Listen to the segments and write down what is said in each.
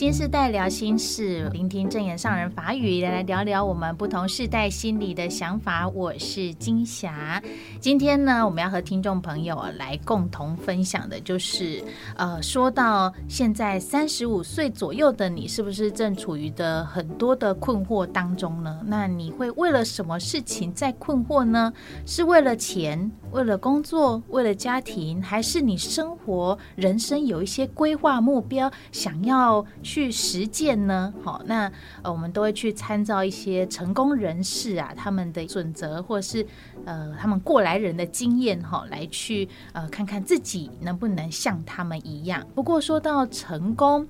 新世代聊心事，聆听正言上人法语，来来聊聊我们不同世代心里的想法。我是金霞，今天呢，我们要和听众朋友来共同分享的，就是呃，说到现在三十五岁左右的你，是不是正处于的很多的困惑当中呢？那你会为了什么事情在困惑呢？是为了钱，为了工作，为了家庭，还是你生活人生有一些规划目标，想要去实践呢？好，那呃，我们都会去参照一些成功人士啊，他们的准则，或是呃，他们过来人的经验哈，来去呃，看看自己能不能像他们一样。不过说到成功，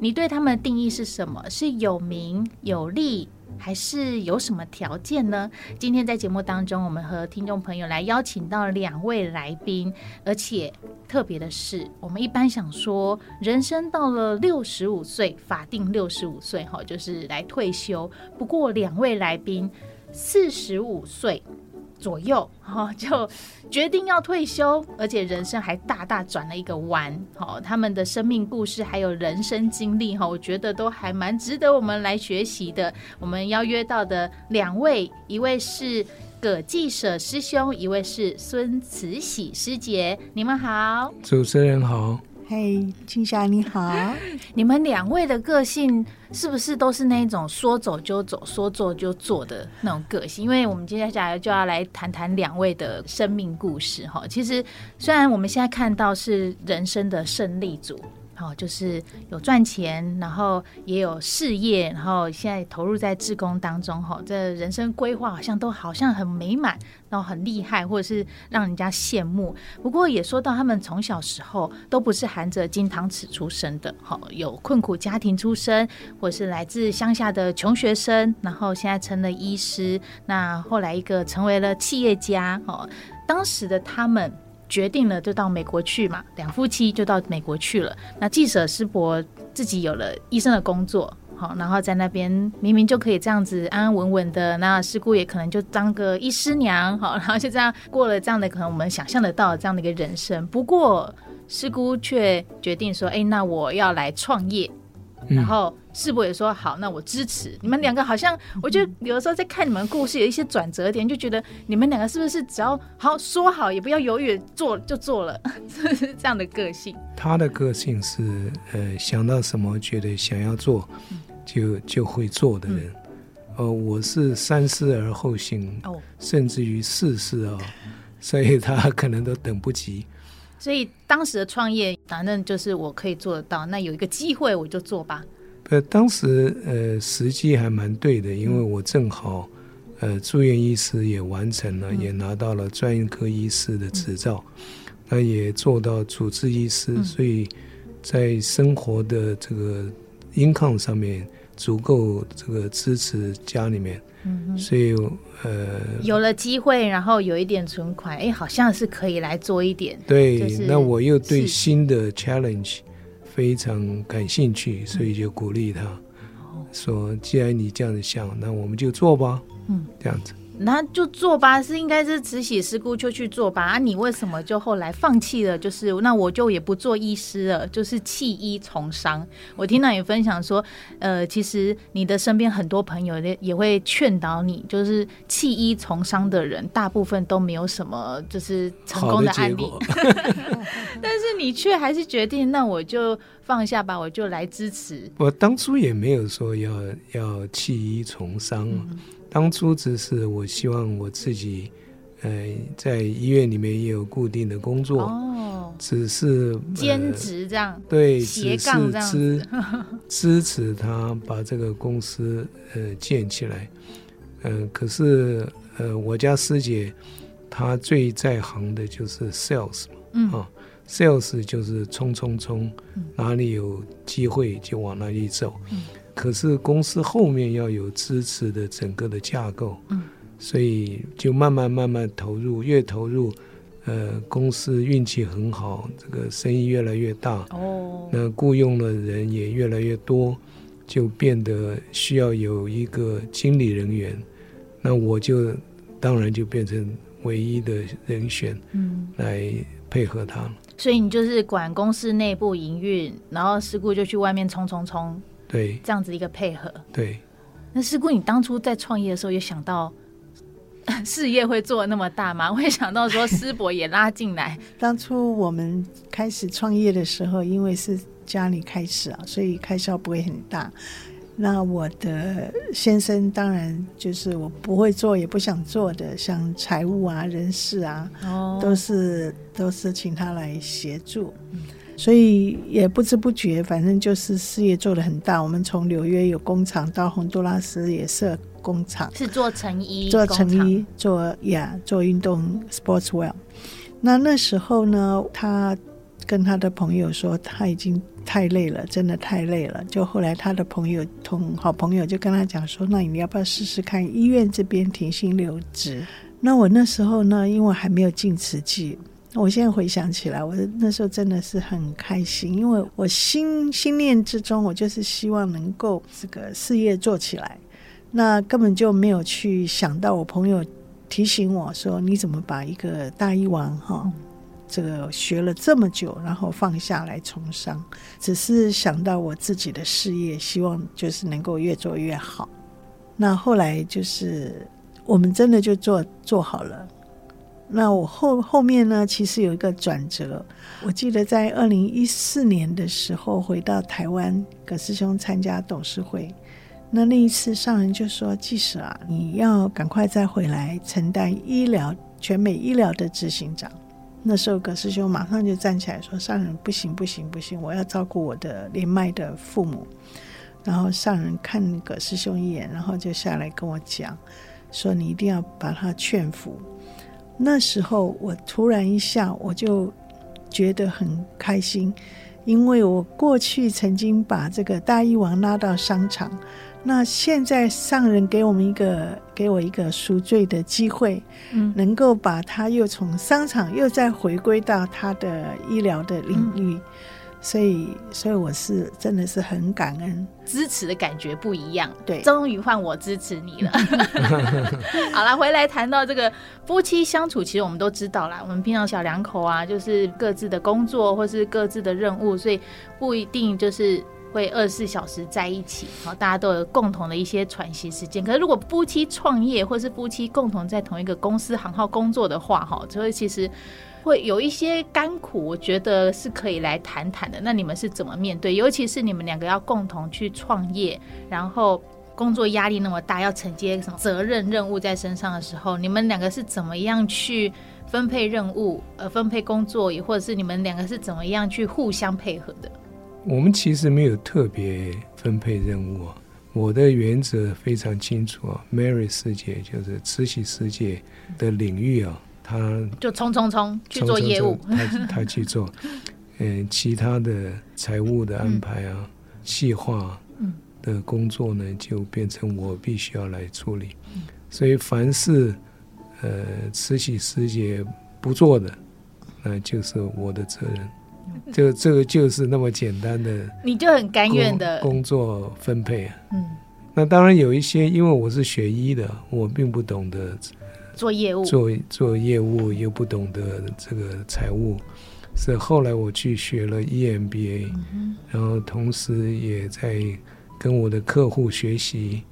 你对他们的定义是什么？是有名有利？还是有什么条件呢？今天在节目当中，我们和听众朋友来邀请到两位来宾，而且特别的是，我们一般想说，人生到了六十五岁，法定六十五岁哈，就是来退休。不过两位来宾四十五岁。左右哈，就决定要退休，而且人生还大大转了一个弯。好，他们的生命故事还有人生经历哈，我觉得都还蛮值得我们来学习的。我们邀约到的两位，一位是葛继舍师兄，一位是孙慈禧师姐，你们好，主持人好。嘿，青霞你好，你们两位的个性是不是都是那种说走就走、说做就做的那种个性？因为我们接下来就要来谈谈两位的生命故事哈。其实虽然我们现在看到是人生的胜利组。哦，就是有赚钱，然后也有事业，然后现在投入在志工当中，哈，这人生规划好像都好像很美满，然后很厉害，或者是让人家羡慕。不过也说到他们从小时候都不是含着金汤匙出生的，哈，有困苦家庭出身，或是来自乡下的穷学生，然后现在成了医师，那后来一个成为了企业家，哦，当时的他们。决定了就到美国去嘛，两夫妻就到美国去了。那继舍师伯自己有了医生的工作，好，然后在那边明明就可以这样子安安稳稳的，那师姑也可能就当个医师娘，好，然后就这样过了这样的可能我们想象得到的这样的一个人生。不过师姑却决定说，哎，那我要来创业。然后世博也说好，那我支持你们两个。好像我觉得有的时候在看你们故事，有一些转折点，就觉得你们两个是不是只要好说好，也不要犹豫，做就做了，是不是这样的个性？他的个性是呃，想到什么觉得想要做，就就会做的人。呃，我是三思而后行，哦，甚至于四思啊，所以他可能都等不及。所以当时的创业，反正就是我可以做得到。那有一个机会，我就做吧。呃，当时呃时机还蛮对的，因为我正好呃住院医师也完成了，嗯、也拿到了专业科医师的执照，那、嗯、也做到主治医师，嗯、所以在生活的这个 income 上面足够这个支持家里面。嗯，所以呃，有了机会，然后有一点存款，哎，好像是可以来做一点。对，就是、那我又对新的 challenge 非常感兴趣，所以就鼓励他、嗯，说：“既然你这样子想，那我们就做吧。”嗯，这样子。那就做吧，是应该是慈禧师姑就去做吧。啊，你为什么就后来放弃了？就是那我就也不做医师了，就是弃医从商。我听到你分享说，呃，其实你的身边很多朋友也也会劝导你，就是弃医从商的人，大部分都没有什么就是成功的案例。但是你却还是决定，那我就放下吧，我就来支持。我当初也没有说要要弃医从商。嗯。当初只是我希望我自己，呃，在医院里面也有固定的工作，哦，只是兼职这样，对，斜杠这样支 支持他把这个公司呃建起来，嗯、呃，可是呃，我家师姐她最在行的就是 sales 嘛，嗯。啊，sales 就是冲冲冲，哪里有机会就往哪里走，嗯。可是公司后面要有支持的整个的架构，嗯，所以就慢慢慢慢投入，越投入，呃，公司运气很好，这个生意越来越大，哦，那雇佣的人也越来越多，就变得需要有一个经理人员，那我就当然就变成唯一的人选，嗯，来配合他。所以你就是管公司内部营运，然后师姑就去外面冲冲冲，对，这样子一个配合。对。那师姑，你当初在创业的时候，有想到 事业会做那么大吗？会想到说师伯也拉进来？当初我们开始创业的时候，因为是家里开始啊，所以开销不会很大。那我的先生当然就是我不会做也不想做的，像财务啊、人事啊，哦、都是都是请他来协助，所以也不知不觉，反正就是事业做得很大。我们从纽约有工厂到洪都拉斯也设工厂，是做成衣，做成衣，做呀做运动 sportswear。那那时候呢，他跟他的朋友说他已经。太累了，真的太累了。就后来他的朋友同好朋友就跟他讲说：“那你要不要试试看医院这边停薪留职？”那我那时候呢，因为还没有进慈济，我现在回想起来，我那时候真的是很开心，因为我心心念之中，我就是希望能够这个事业做起来。那根本就没有去想到我朋友提醒我说：“你怎么把一个大医王哈？”这个学了这么久，然后放下来从商，只是想到我自己的事业，希望就是能够越做越好。那后来就是我们真的就做做好了。那我后后面呢，其实有一个转折。我记得在二零一四年的时候回到台湾，葛师兄参加董事会。那那一次上人就说：“即使啊，你要赶快再回来承担医疗全美医疗的执行长。”那时候葛师兄马上就站起来说：“上人不行不行不行，我要照顾我的年迈的父母。”然后上人看葛师兄一眼，然后就下来跟我讲说：“你一定要把他劝服。”那时候我突然一下，我就觉得很开心，因为我过去曾经把这个大医王拉到商场。那现在上人给我们一个给我一个赎罪的机会，嗯，能够把他又从商场又再回归到他的医疗的领域，嗯、所以所以我是真的是很感恩，支持的感觉不一样，对，终于换我支持你了。好了，回来谈到这个夫妻相处，其实我们都知道啦，我们平常小两口啊，就是各自的工作或是各自的任务，所以不一定就是。会二十四小时在一起，好，大家都有共同的一些喘息时间。可是如果夫妻创业，或是夫妻共同在同一个公司行号工作的话，哈，所以其实会有一些甘苦，我觉得是可以来谈谈的。那你们是怎么面对？尤其是你们两个要共同去创业，然后工作压力那么大，要承接什么责任任务在身上的时候，你们两个是怎么样去分配任务，呃，分配工作，也或者是你们两个是怎么样去互相配合的？我们其实没有特别分配任务啊，我的原则非常清楚啊。Mary 师姐就是慈禧师姐的领域啊，她就冲冲冲去做业务，她她去做。嗯，其他的财务的安排啊、细化的工作呢，就变成我必须要来处理。所以凡是呃慈禧师姐不做的，那就是我的责任。就这个就是那么简单的，你就很甘愿的工作分配啊。嗯，那当然有一些，因为我是学医的，我并不懂得做业务，做做业务又不懂得这个财务，是后来我去学了 EMBA，嗯，然后同时也在跟我的客户学习。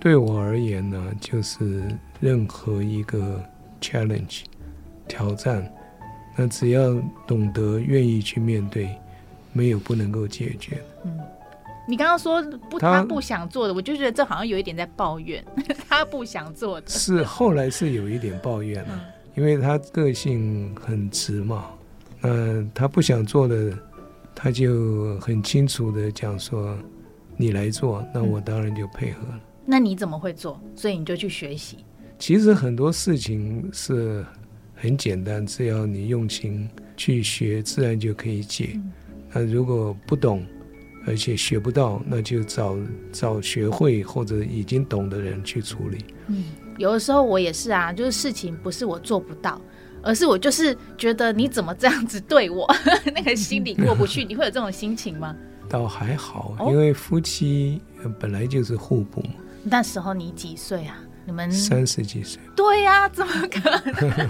对我而言呢，就是任何一个 challenge 挑战。那只要懂得愿意去面对，没有不能够解决。嗯，你刚刚说不，他不想做的，我就觉得这好像有一点在抱怨，他不想做的。是后来是有一点抱怨了，嗯，因为他个性很直嘛。嗯，他不想做的，他就很清楚的讲说：“你来做，那我当然就配合了。”嗯，那你怎么会做？所以你就去学习。其实很多事情是。很简单，只要你用心去学，自然就可以解。嗯、那如果不懂，而且学不到，那就找找学会或者已经懂的人去处理。嗯，有的时候我也是啊，就是事情不是我做不到，而是我就是觉得你怎么这样子对我，那个心里过不去。你会有这种心情吗？倒还好，因为夫妻本来就是互补。那时候你几岁啊？你们三十几岁？对呀、啊，怎么可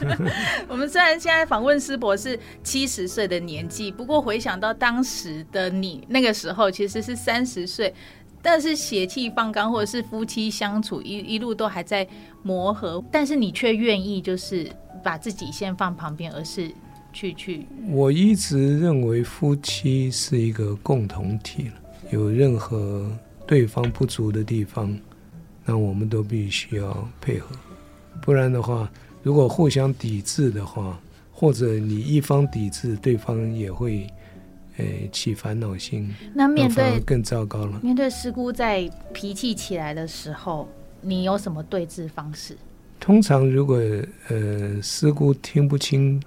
能？我们虽然现在访问师伯是七十岁的年纪，不过回想到当时的你那个时候，其实是三十岁，但是血气方刚，或者是夫妻相处一一路都还在磨合，但是你却愿意就是把自己先放旁边，而是去去。我一直认为夫妻是一个共同体，有任何对方不足的地方。那我们都必须要配合，不然的话，如果互相抵制的话，或者你一方抵制，对方也会，呃，起烦恼心，那面对更糟糕了。面对师姑在脾气起来的时候，你有什么对峙方式？通常如果呃师姑听不清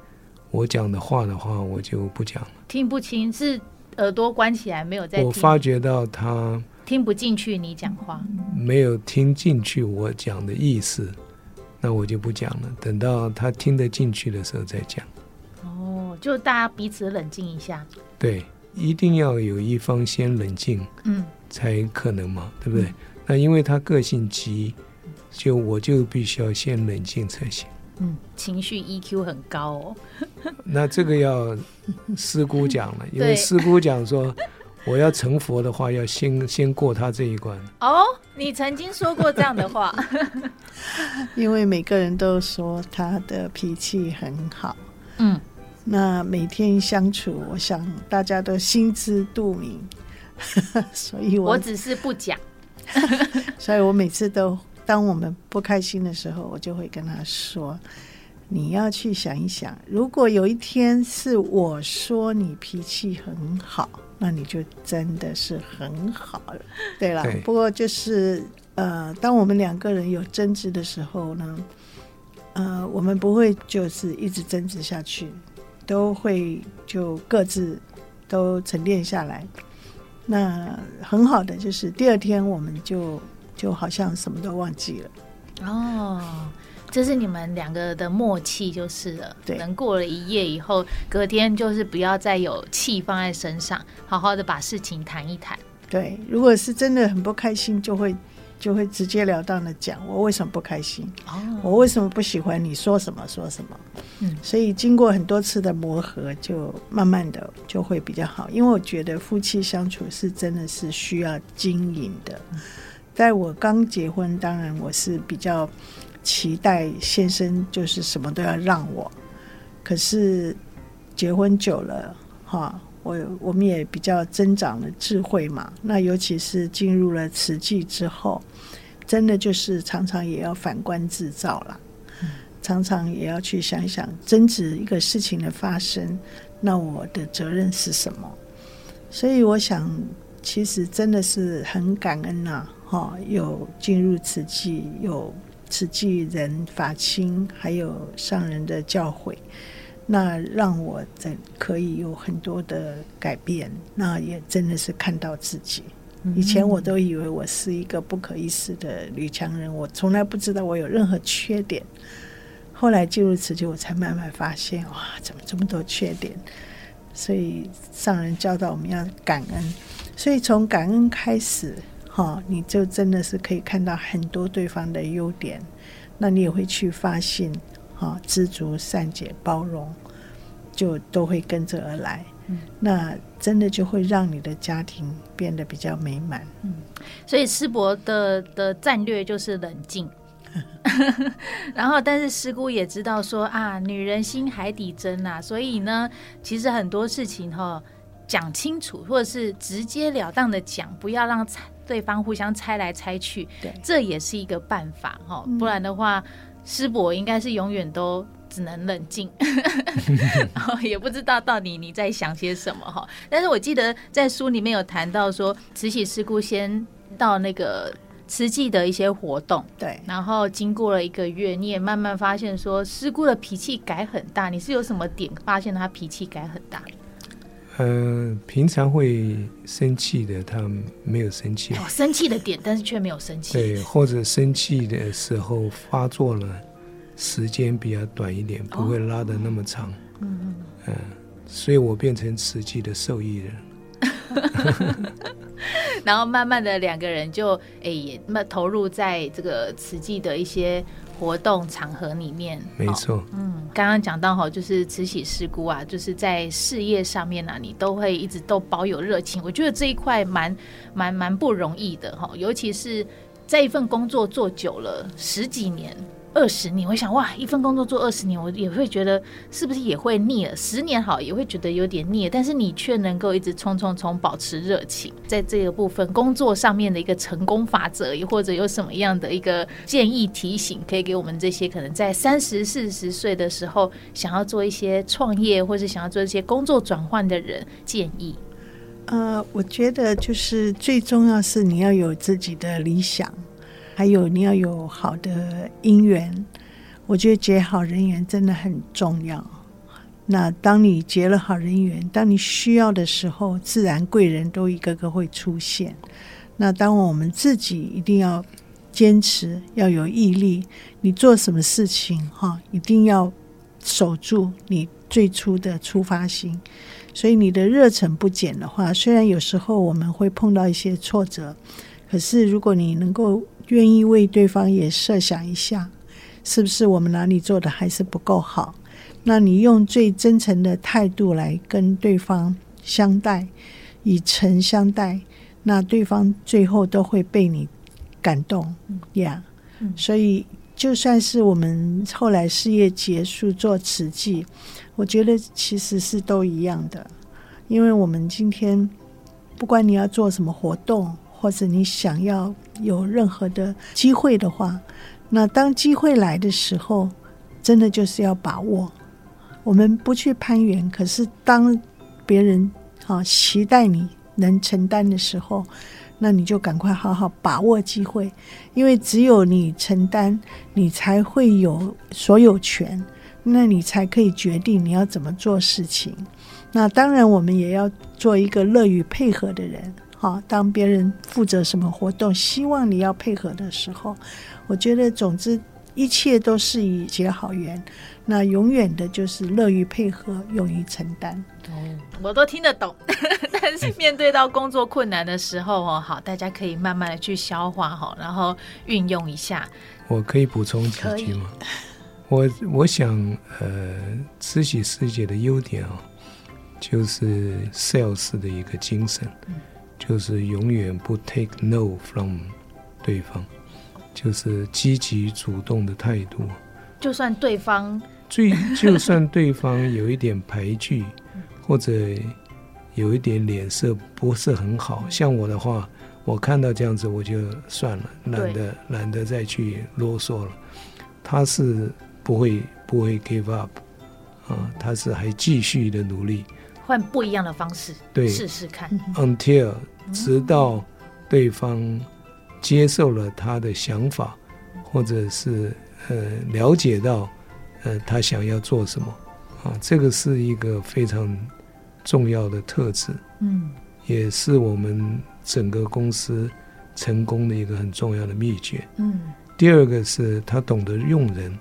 我讲的话的话，我就不讲了。听不清是耳朵关起来没有在？我发觉到他。听不进去你讲话，没有听进去我讲的意思，那我就不讲了。等到他听得进去的时候再讲。哦，就大家彼此冷静一下。对，一定要有一方先冷静，嗯，才可能嘛，对不对？嗯、那因为他个性急，就我就必须要先冷静才行。嗯，情绪 EQ 很高哦。那这个要师姑讲了，因为师姑讲说。我要成佛的话，要先先过他这一关。哦，你曾经说过这样的话。因为每个人都说他的脾气很好。嗯，那每天相处，我想大家都心知肚明。所以我，我只是不讲。所以我每次都，当我们不开心的时候，我就会跟他说：“你要去想一想，如果有一天是我说你脾气很好。”那你就真的是很好了，对了。不过就是呃，当我们两个人有争执的时候呢，呃，我们不会就是一直争执下去，都会就各自都沉淀下来。那很好的就是第二天我们就就好像什么都忘记了。哦。这是你们两个的默契就是了。对，能过了一夜以后，隔天就是不要再有气放在身上，好好的把事情谈一谈。对，如果是真的很不开心，就会就会直截了当的讲我为什么不开心，哦，我为什么不喜欢你说什么说什么。嗯，所以经过很多次的磨合，就慢慢的就会比较好。因为我觉得夫妻相处是真的是需要经营的。在我刚结婚，当然我是比较。期待先生就是什么都要让我，可是结婚久了哈，我我们也比较增长了智慧嘛。那尤其是进入了慈济之后，真的就是常常也要反观自照了，常常也要去想想，争执一个事情的发生，那我的责任是什么？所以我想，其实真的是很感恩呐，哈，有进入慈济有。慈济人法亲，还有上人的教诲，那让我在可以有很多的改变。那也真的是看到自己。以前我都以为我是一个不可一世的女强人，我从来不知道我有任何缺点。后来进入慈济，我才慢慢发现，哇，怎么这么多缺点？所以上人教导我们要感恩，所以从感恩开始。好，你就真的是可以看到很多对方的优点，那你也会去发现，哈，知足、善解、包容，就都会跟着而来。嗯，那真的就会让你的家庭变得比较美满。嗯，所以师伯的的战略就是冷静，然后但是师姑也知道说啊，女人心海底针啊，所以呢，其实很多事情哈，讲清楚或者是直截了当的讲，不要让。对方互相猜来猜去，对，这也是一个办法哈。不然的话，师伯应该是永远都只能冷静，然 后 也不知道到底你在想些什么哈。但是我记得在书里面有谈到说，慈禧师姑先到那个慈济的一些活动，对，然后经过了一个月，你也慢慢发现说，师姑的脾气改很大。你是有什么点发现她脾气改很大？嗯、呃，平常会生气的，他没有生气。哦，生气的点，但是却没有生气。对，或者生气的时候发作了，时间比较短一点，不会拉的那么长。嗯嗯。嗯，所以我变成慈济的受益人。然后慢慢的两个人就哎也那投入在这个慈济的一些活动场合里面。没错，嗯，刚刚讲到哈，就是慈禧事姑啊，就是在事业上面啊，你都会一直都保有热情。我觉得这一块蛮蛮蛮不容易的哈，尤其是在一份工作做久了十几年。二十年，我想哇，一份工作做二十年，我也会觉得是不是也会腻了？十年好，也会觉得有点腻。但是你却能够一直冲冲冲，保持热情，在这个部分工作上面的一个成功法则，又或者有什么样的一个建议提醒，可以给我们这些可能在三十四十岁的时候想要做一些创业，或是想要做一些工作转换的人建议？呃，我觉得就是最重要是你要有自己的理想。还有你要有好的姻缘，我觉得结好人缘真的很重要。那当你结了好人缘，当你需要的时候，自然贵人都一个个会出现。那当我们自己一定要坚持，要有毅力，你做什么事情哈，一定要守住你最初的出发心。所以你的热忱不减的话，虽然有时候我们会碰到一些挫折，可是如果你能够愿意为对方也设想一下，是不是我们哪里做的还是不够好？那你用最真诚的态度来跟对方相待，以诚相待，那对方最后都会被你感动呀。Yeah. 所以就算是我们后来事业结束做慈济，我觉得其实是都一样的，因为我们今天不管你要做什么活动。或者你想要有任何的机会的话，那当机会来的时候，真的就是要把握。我们不去攀缘，可是当别人啊期待你能承担的时候，那你就赶快好好把握机会，因为只有你承担，你才会有所有权，那你才可以决定你要怎么做事情。那当然，我们也要做一个乐于配合的人。好，当别人负责什么活动，希望你要配合的时候，我觉得总之一切都是以结好缘。那永远的就是乐于配合，勇于承担。哦，我都听得懂，但是面对到工作困难的时候哦，好，大家可以慢慢的去消化哈，然后运用一下。我可以补充几句吗？我我想，呃，慈禧师姐的优点啊，就是 sales 的一个精神。嗯就是永远不 take no from 对方，就是积极主动的态度。就算对方最，就算对方有一点排拒，或者有一点脸色不是很好，像我的话，我看到这样子我就算了，懒得懒得再去啰嗦了。他是不会不会 give up 啊，他是还继续的努力。换不一样的方式，对，试试看。Until 直到对方接受了他的想法，或者是呃了解到呃他想要做什么啊，这个是一个非常重要的特质。嗯，也是我们整个公司成功的一个很重要的秘诀。嗯，第二个是他懂得用人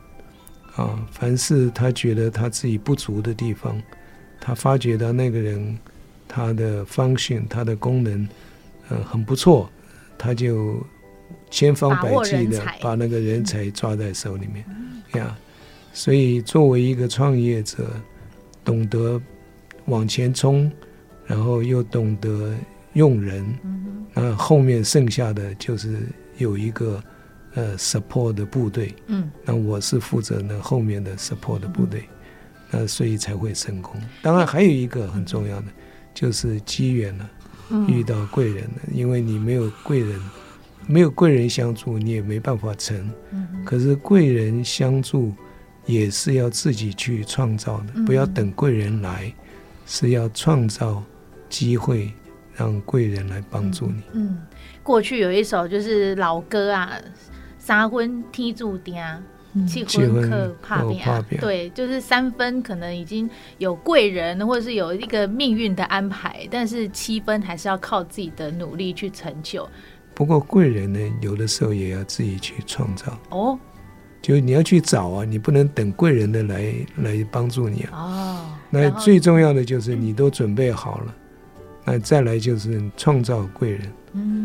啊，凡是他觉得他自己不足的地方。他发觉到那个人，他的 function，他的功能，呃，很不错，他就千方百计的把那个人才抓在手里面，呀，所以作为一个创业者，懂得往前冲，然后又懂得用人，那后面剩下的就是有一个呃 support 的部队，嗯，那我是负责那后面的 support 的部队。那所以才会成功。当然还有一个很重要的，就是机缘了，遇到贵人了。因为你没有贵人，没有贵人相助，你也没办法成。可是贵人相助也是要自己去创造的，不要等贵人来，是要创造机会，让贵人来帮助你。嗯，过去有一首就是老歌啊，三分天注定。七分靠打拼，对，就是三分可能已经有贵人，或者是有一个命运的安排，但是七分还是要靠自己的努力去成就。不过贵人呢，有的时候也要自己去创造哦，就你要去找啊，你不能等贵人的来来帮助你啊。哦，那最重要的就是你都准备好了，那再来就是创造贵人。嗯。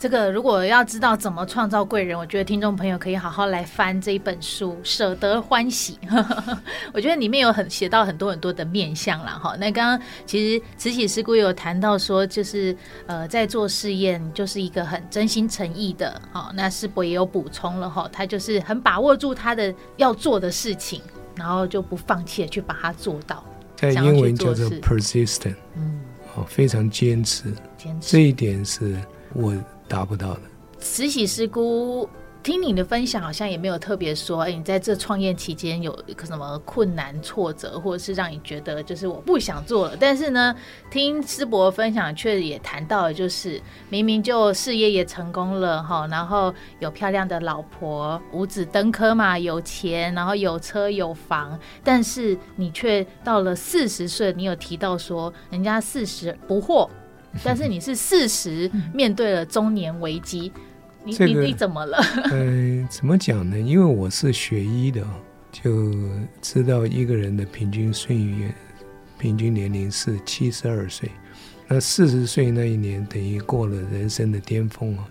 这个如果要知道怎么创造贵人，我觉得听众朋友可以好好来翻这一本书《舍得欢喜》。我觉得里面有很写到很多很多的面相啦。哈。那刚刚其实慈禧师姑有谈到说，就是呃在做试验，就是一个很真心诚意的。好，那师伯也有补充了哈，他就是很把握住他的要做的事情，然后就不放弃的去把它做到。在英文叫做 persistent，嗯，哦，非常坚持，坚持这一点是我。达不到的。慈禧师姑，听你的分享，好像也没有特别说，哎，你在这创业期间有一个什么困难、挫折，或者是让你觉得就是我不想做了。但是呢，听师伯分享，却也谈到了，就是明明就事业也成功了哈，然后有漂亮的老婆，五子登科嘛，有钱，然后有车有房，但是你却到了四十岁，你有提到说，人家四十不惑。但是你是四十面对了中年危机，你你你怎么了？嗯、呃，怎么讲呢？因为我是学医的，就知道一个人的平均岁月、平均年龄是七十二岁。那四十岁那一年，等于过了人生的巅峰啊，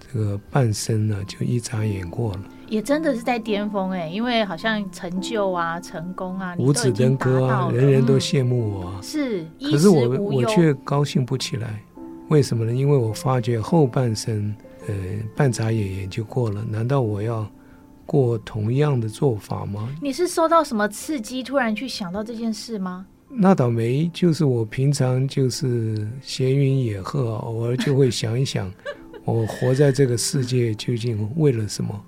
这个半生呢，就一眨眼过了。也真的是在巅峰哎，因为好像成就啊、成功啊，五子登科啊，人人都羡慕我。嗯、是，可是我我却高兴不起来，为什么呢？因为我发觉后半生，呃，半眨眼眼就过了，难道我要过同样的做法吗？你是受到什么刺激，突然去想到这件事吗？那倒没，就是我平常就是闲云野鹤，偶尔就会想一想，我活在这个世界究竟为了什么？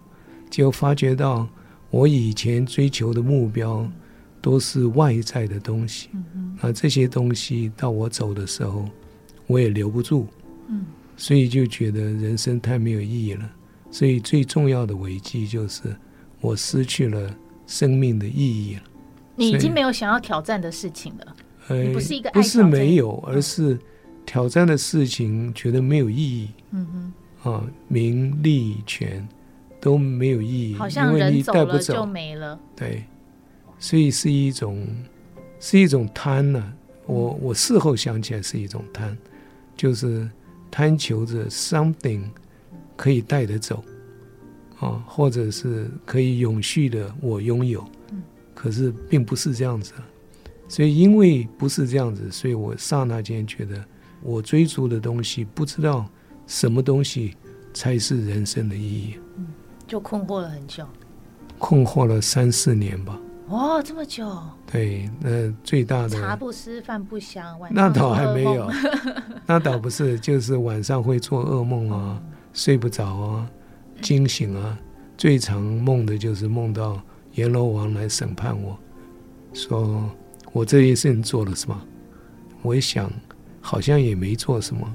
就发觉到，我以前追求的目标都是外在的东西，那这些东西到我走的时候，我也留不住，所以就觉得人生太没有意义了。所以最重要的危机就是我失去了生命的意义了。你已经没有想要挑战的事情了，呃，不是一个不是没有，而是挑战的事情觉得没有意义。嗯哼，啊，名利权。都没有意义，好像人走了就没了。对，所以是一种，是一种贪呢、啊。我我事后想起来是一种贪，就是贪求着 something 可以带得走，啊，或者是可以永续的我拥有。可是并不是这样子，所以因为不是这样子，所以我刹那间觉得我追逐的东西，不知道什么东西才是人生的意义。就困惑了很久，困惑了三四年吧。哦，这么久。对，那最大的茶不思饭不香，晚上那倒还没有，那倒不是，就是晚上会做噩梦啊，嗯、睡不着啊，惊醒啊，最常梦的就是梦到阎罗王来审判我，说我这一生做了什么？我一想，好像也没做什么，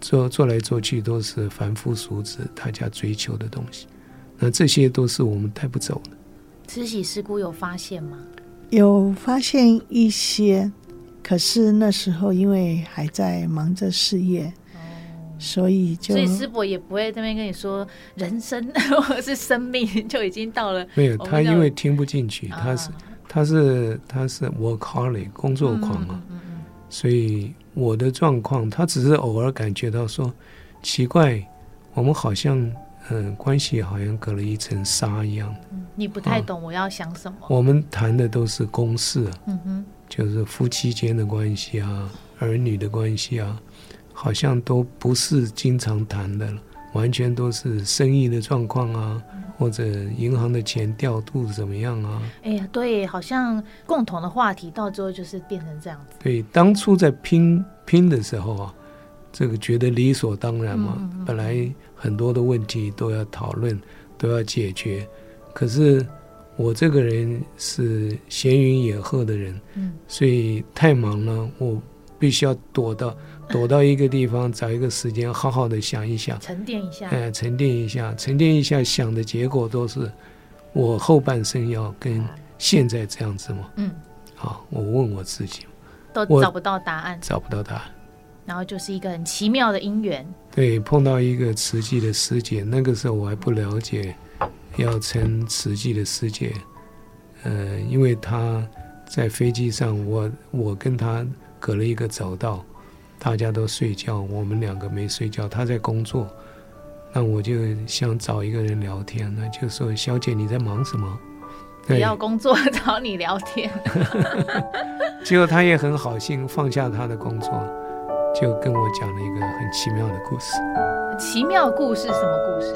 做做来做去都是凡夫俗子大家追求的东西。那这些都是我们带不走的。慈禧师姑有发现吗？有发现一些，可是那时候因为还在忙着事业，哦、所以就所以师伯也不会在那边跟你说人生 或者是生命就已经到了。没有，他因为听不进去，他是、啊、他是他是 workaholic 工作狂嘛，嗯嗯嗯、所以我的状况，他只是偶尔感觉到说奇怪，我们好像。嗯，关系好像隔了一层纱一样。嗯，你不太懂我要想什么。啊，我们谈的都是公事，嗯哼，就是夫妻间的关系啊，儿女的关系啊，好像都不是经常谈的了，完全都是生意的状况啊，嗯，或者银行的钱调度怎么样啊？哎呀，对，好像共同的话题到最后就是变成这样子。对，当初在拼拼的时候啊。这个觉得理所当然嘛，嗯、本来很多的问题都要讨论，都要解决。可是我这个人是闲云野鹤的人，嗯、所以太忙了，我必须要躲到躲到一个地方，找一个时间，好好的想一想，沉淀一下。哎，沉淀一下，沉淀一下，想的结果都是我后半生要跟现在这样子嘛。嗯，好，我问我自己，都找不到答案，找不到答案。然后就是一个很奇妙的因缘，对，碰到一个慈济的师姐，那个时候我还不了解，要称慈济的师姐，呃，因为她在飞机上，我我跟她隔了一个走道，大家都睡觉，我们两个没睡觉，她在工作，那我就想找一个人聊天，那就说：“小姐，你在忙什么？”不要工作找你聊天。结果她也很好心，放下她的工作，就跟我讲了一个很奇妙的故事。奇妙故事？什么故事？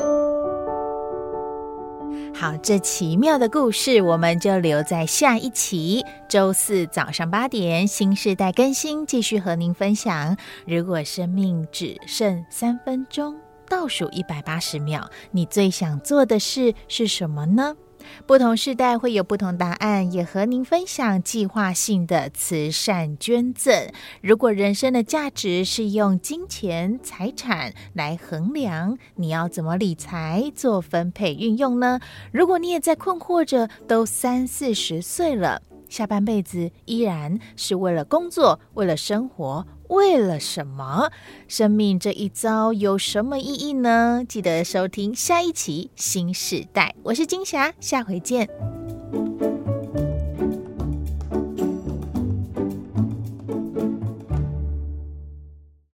好，这奇妙的故事我们就留在下一期周四早上八点新世代更新，继续和您分享。如果生命只剩三分钟，倒数一百八十秒，你最想做的事是什么呢？不同世代会有不同答案，也和您分享计划性的慈善捐赠。如果人生的价值是用金钱财产来衡量，你要怎么理财做分配运用呢？如果你也在困惑着，都三四十岁了，下半辈子依然是为了工作，为了生活。为了什么？生命这一遭有什么意义呢？记得收听下一期《新时代》，我是金霞，下回见。